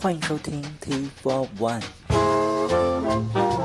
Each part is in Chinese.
欢迎收听 T Four One。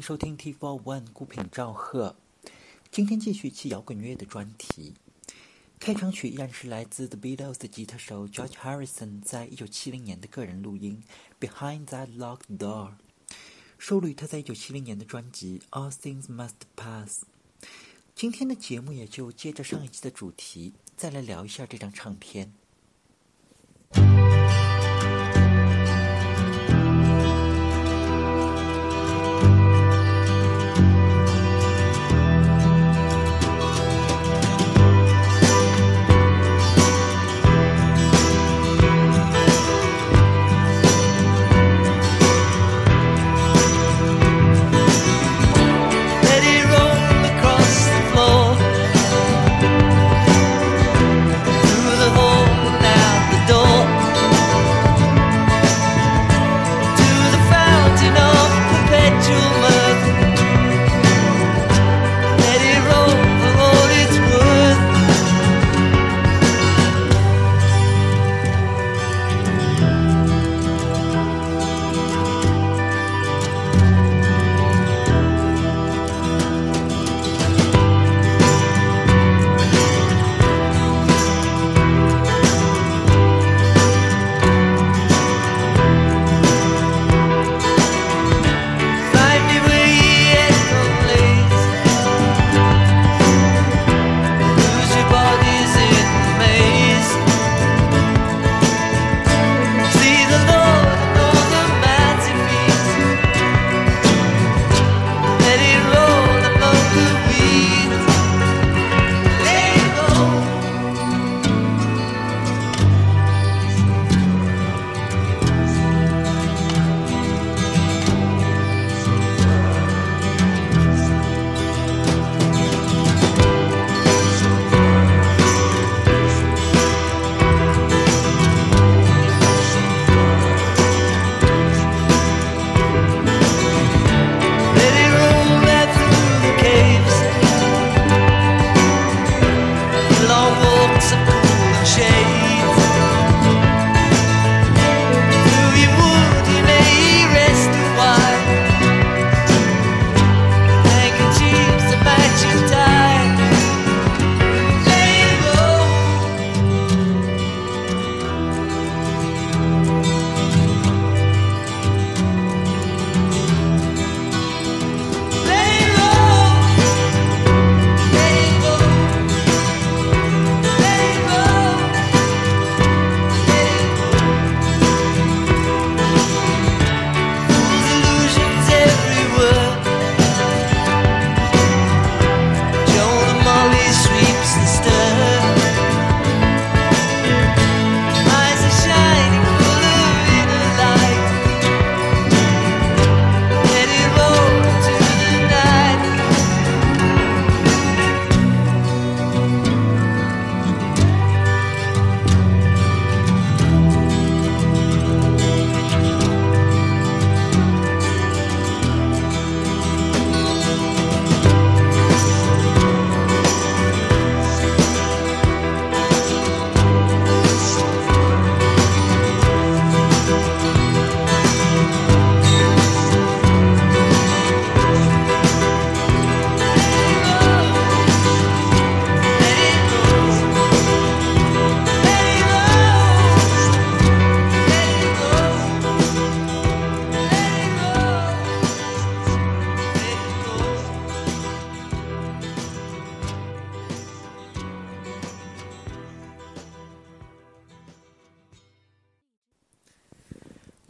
收听 T Four One 孤品赵贺。今天继续期摇滚乐的专题。开场曲依然是来自 The Beatles 的吉他手 George Harrison 在一九七零年的个人录音《Behind That Locked Door》，收录于他在一九七零年的专辑《All Things Must Pass》。今天的节目也就接着上一期的主题，再来聊一下这张唱片。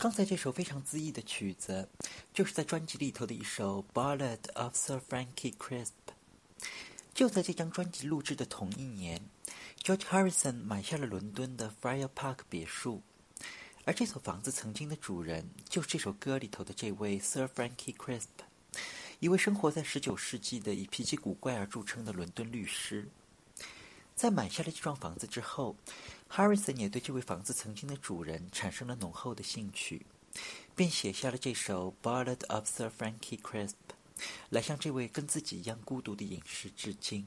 刚才这首非常恣意的曲子，就是在专辑里头的一首《Ballad of Sir Frankie Crisp》。就在这张专辑录制的同一年，George Harrison 买下了伦敦的 Friar Park 别墅，而这所房子曾经的主人就是这首歌里头的这位 Sir Frankie Crisp，一位生活在19世纪的以脾气古怪而著称的伦敦律师。在买下了这幢房子之后，Harrison 也对这位房子曾经的主人产生了浓厚的兴趣，便写下了这首《Ballad of Sir Frankie Crisp》，来向这位跟自己一样孤独的隐士致敬。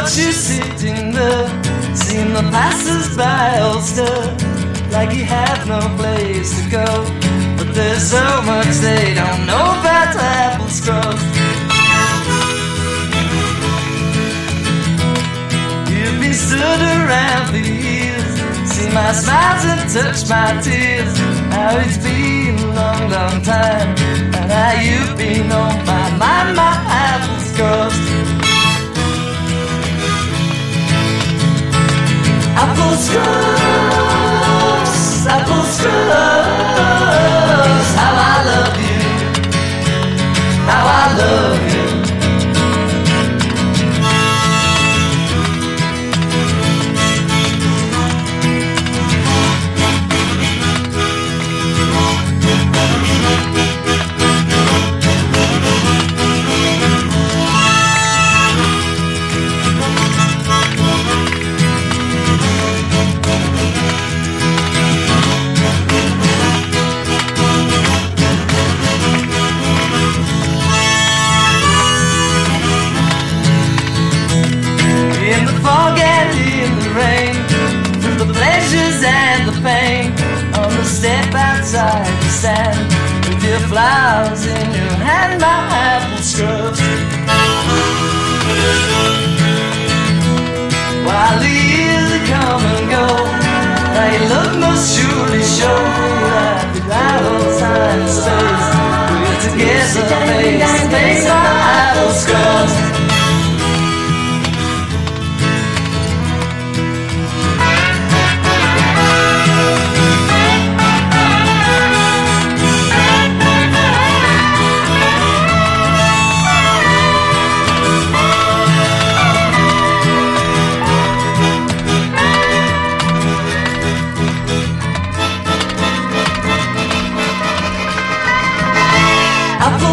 Watch you sitting there. Seeing the passers-by all stare like you have no place to go. But there's so much they don't know about apple scrubs. You've been stood around for years, seen my smiles and touched my tears. Now it's been a long, long time, and now you've been on my mind, my apple scrubs. Apple scrubs, apple scrubs. How I love you, how I love you.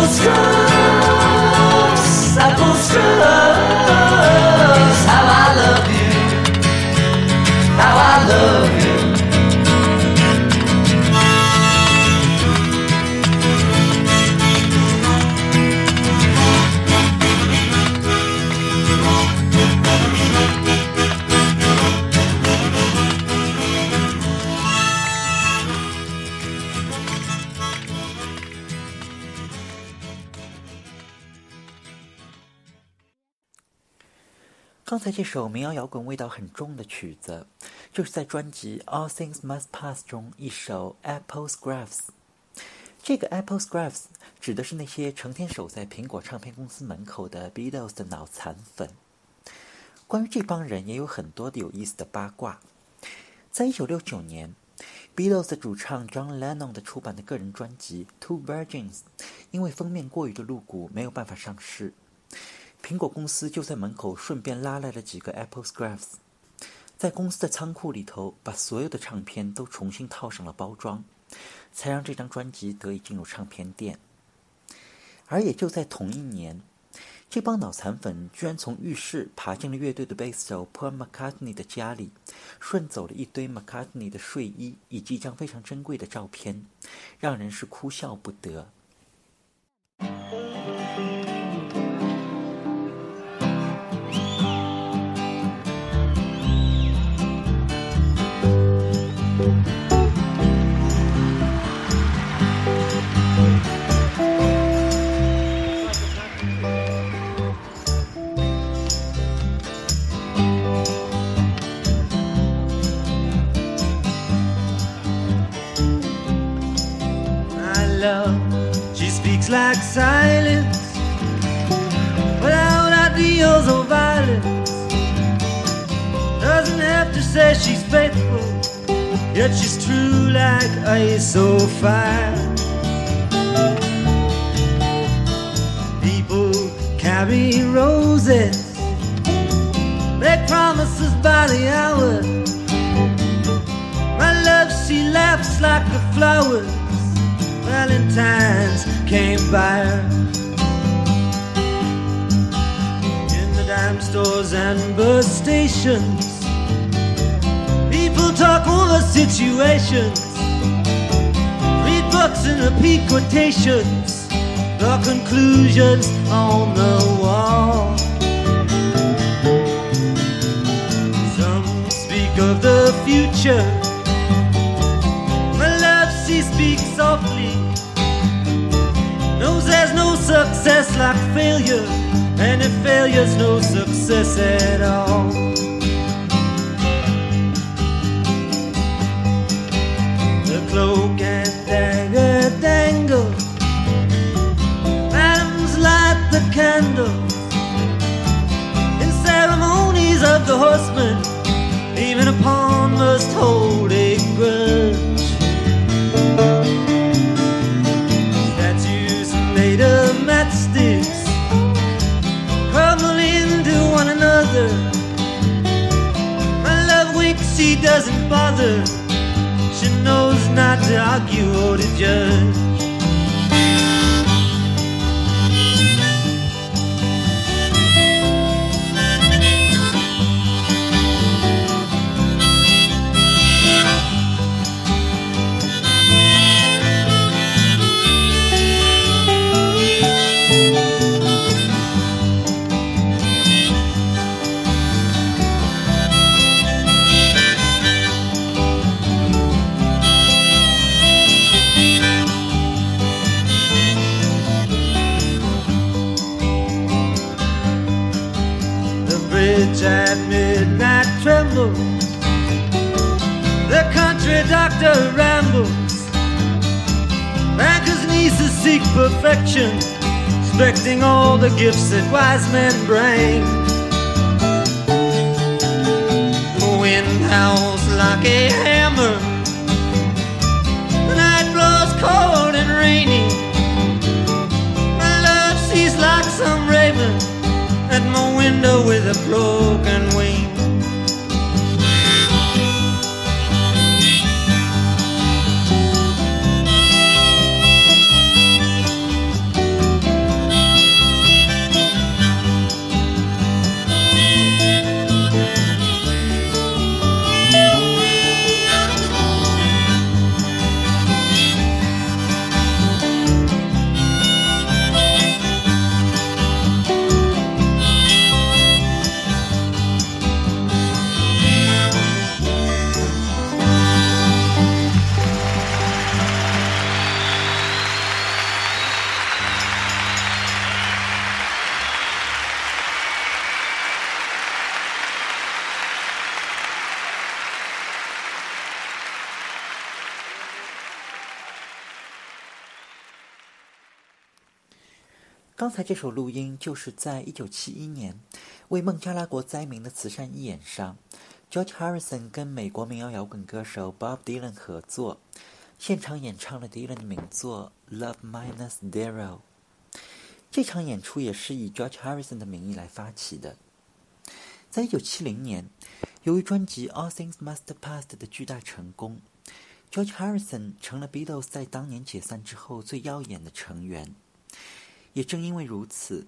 sky. 在这首民谣摇滚味道很重的曲子，就是在专辑《All Things Must Pass》中一首《Apple's Graphs》。这个 Apple's Graphs 指的是那些成天守在苹果唱片公司门口的 Beatles 的脑残粉。关于这帮人，也有很多的有意思的八卦。在一九六九年，Beatles 的主唱 John Lennon 的出版的个人专辑《Two Virgins》，因为封面过于的露骨，没有办法上市。苹果公司就在门口顺便拉来了几个 Apple Scraps，在公司的仓库里头把所有的唱片都重新套上了包装，才让这张专辑得以进入唱片店。而也就在同一年，这帮脑残粉居然从浴室爬进了乐队的贝斯手 Paul McCartney 的家里，顺走了一堆 McCartney 的睡衣以及一张非常珍贵的照片，让人是哭笑不得。She like silence without ideals or violence. Doesn't have to say she's faithful, yet she's true like ice or fire. People carry roses, make promises by the hour. My love, she laughs like the flowers. Valentine's came by her. In the dime stores and bus stations, people talk over situations. Read books and repeat quotations. The conclusions on the wall. Some speak of the future. My love, she speaks softly. There's no success like failure, and if failure's no success at all. The cloak and dagger dangle. Madams light the candle. In ceremonies of the horseman, even a pawn must hold a bother. She knows not to argue or to judge. Bridge at midnight trembles. The country doctor rambles. Banker's nieces seek perfection, expecting all the gifts that wise men bring. Wind howls like a hammer. The night blows cold and rainy. My love sees like some raven at my window with a broken wing. 刚才这首录音就是在一九七一年为孟加拉国灾民的慈善义演上，George Harrison 跟美国民谣摇滚歌手 Bob Dylan 合作，现场演唱了 Dylan 的名作《Love Minus Zero》。这场演出也是以 George Harrison 的名义来发起的。在一九七零年，由于专辑《All Things Must Pass》的巨大成功，George Harrison 成了 Beatles 在当年解散之后最耀眼的成员。也正因为如此，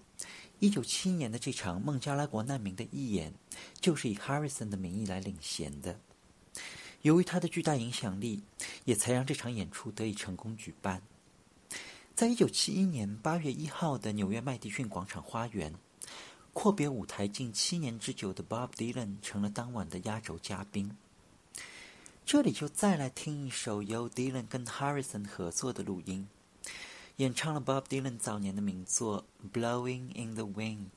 一九七一年的这场孟加拉国难民的义演，就是以 Harrison 的名义来领衔的。由于他的巨大影响力，也才让这场演出得以成功举办。在一九七一年八月一号的纽约麦迪逊广场花园，阔别舞台近七年之久的 Bob Dylan 成了当晚的压轴嘉宾。这里就再来听一首由 Dylan 跟 Harrison 合作的录音。演唱了 Bob Dylan 早年的名作《Blowing in the Wind》。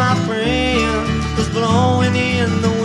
My friend, is blowing in the wind.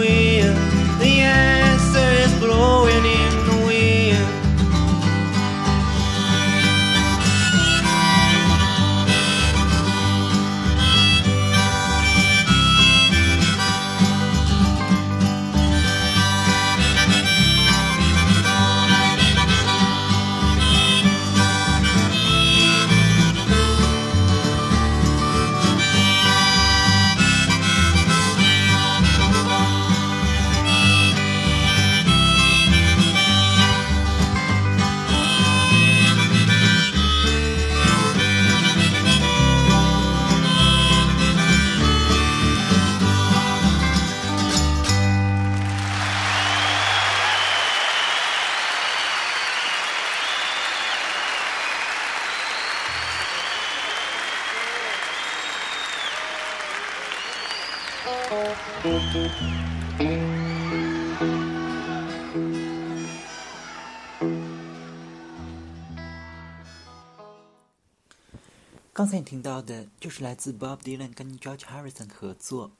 刚才你听到的就是来自 Bob Dylan 跟 George Harrison 合作，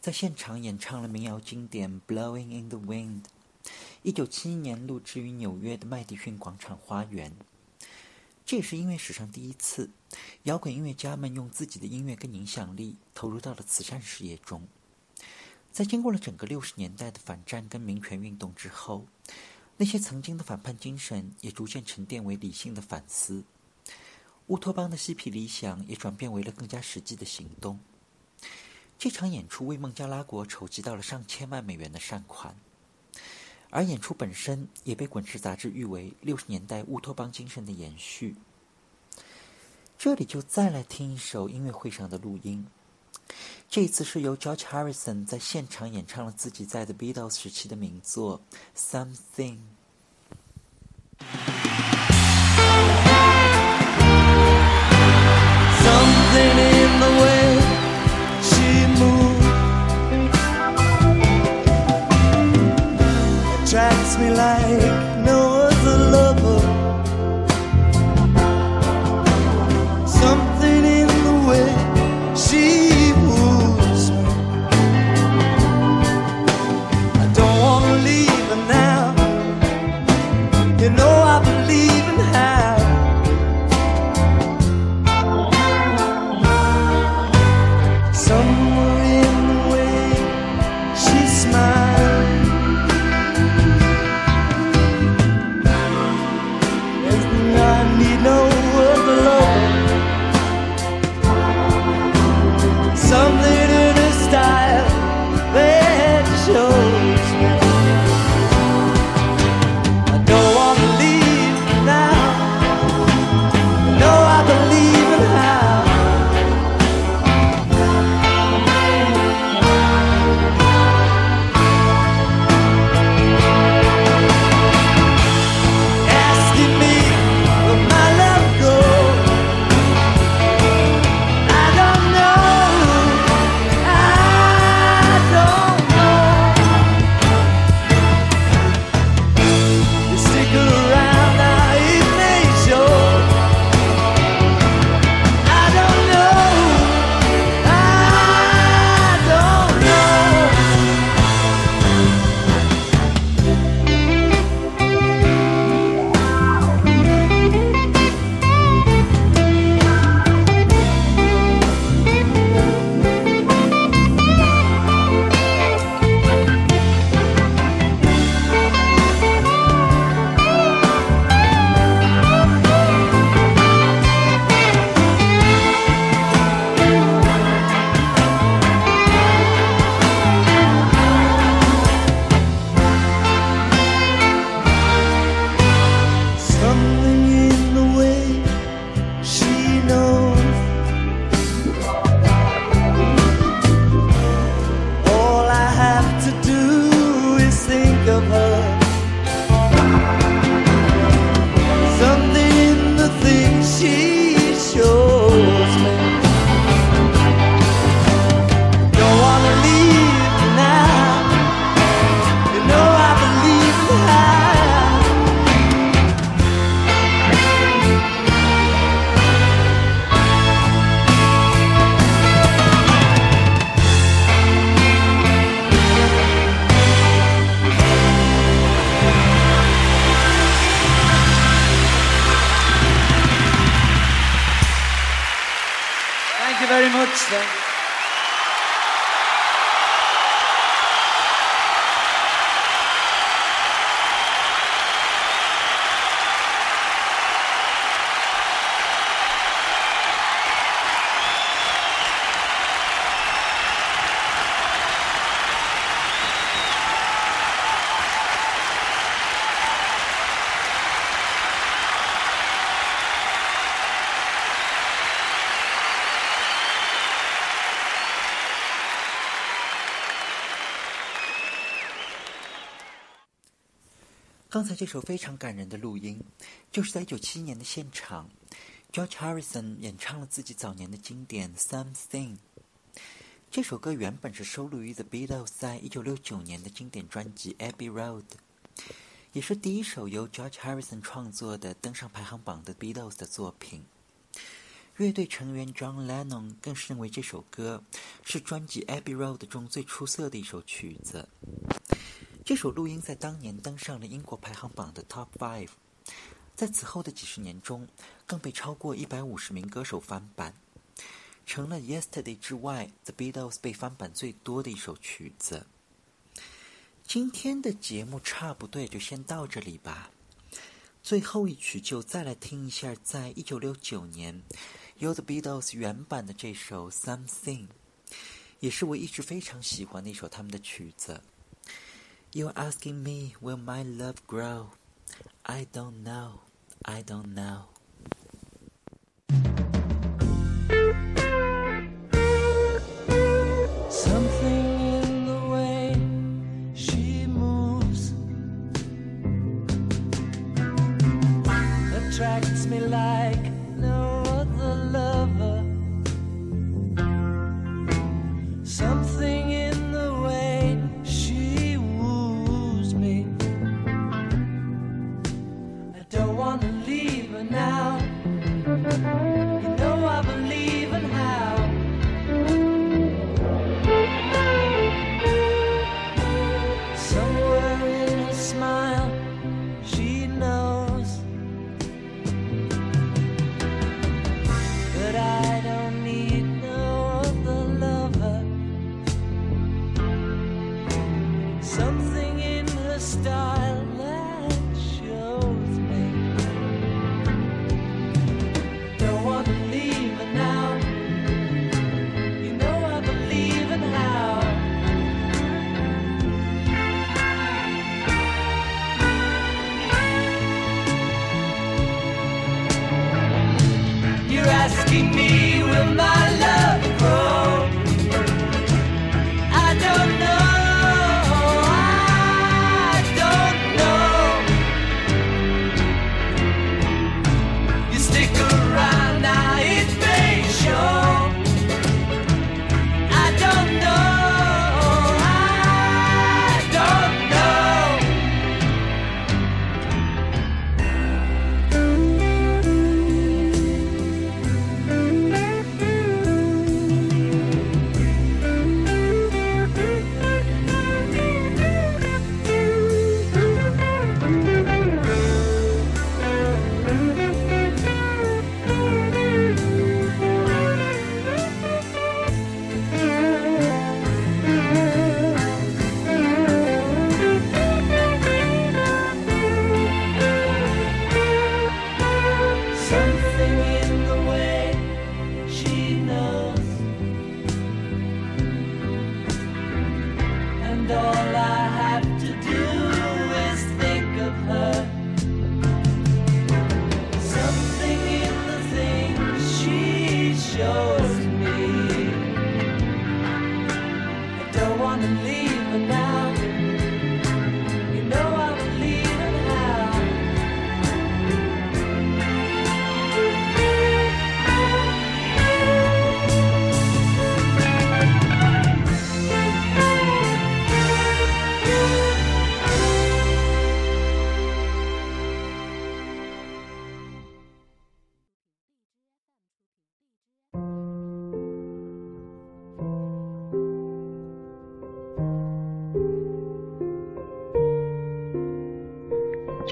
在现场演唱了民谣经典《Blowing in the Wind》。一九七一年录制于纽约的麦迪逊广场花园。这也是音乐史上第一次，摇滚音乐家们用自己的音乐跟影响力投入到了慈善事业中。在经过了整个六十年代的反战跟民权运动之后，那些曾经的反叛精神也逐渐沉淀为理性的反思。乌托邦的嬉皮理想也转变为了更加实际的行动。这场演出为孟加拉国筹集到了上千万美元的善款，而演出本身也被《滚石》杂志誉为六十年代乌托邦精神的延续。这里就再来听一首音乐会上的录音，这次是由 George Harrison 在现场演唱了自己在 The Beatles 时期的名作《Something》。刚才这首非常感人的录音，就是在一九七一年的现场，George Harrison 演唱了自己早年的经典《Something》。这首歌原本是收录于 The Beatles 在一九六九年的经典专辑《Abbey Road》，也是第一首由 George Harrison 创作的登上排行榜的 Beatles 的作品。乐队成员 John Lennon 更是认为这首歌是专辑《Abbey Road》中最出色的一首曲子。这首录音在当年登上了英国排行榜的 Top Five，在此后的几十年中，更被超过一百五十名歌手翻版，成了 Yesterday 之外 The Beatles 被翻版最多的一首曲子。今天的节目差不多也就先到这里吧。最后一曲就再来听一下，在一九六九年由 The Beatles 原版的这首 Something，也是我一直非常喜欢的一首他们的曲子。You're asking me, will my love grow? I don't know, I don't know.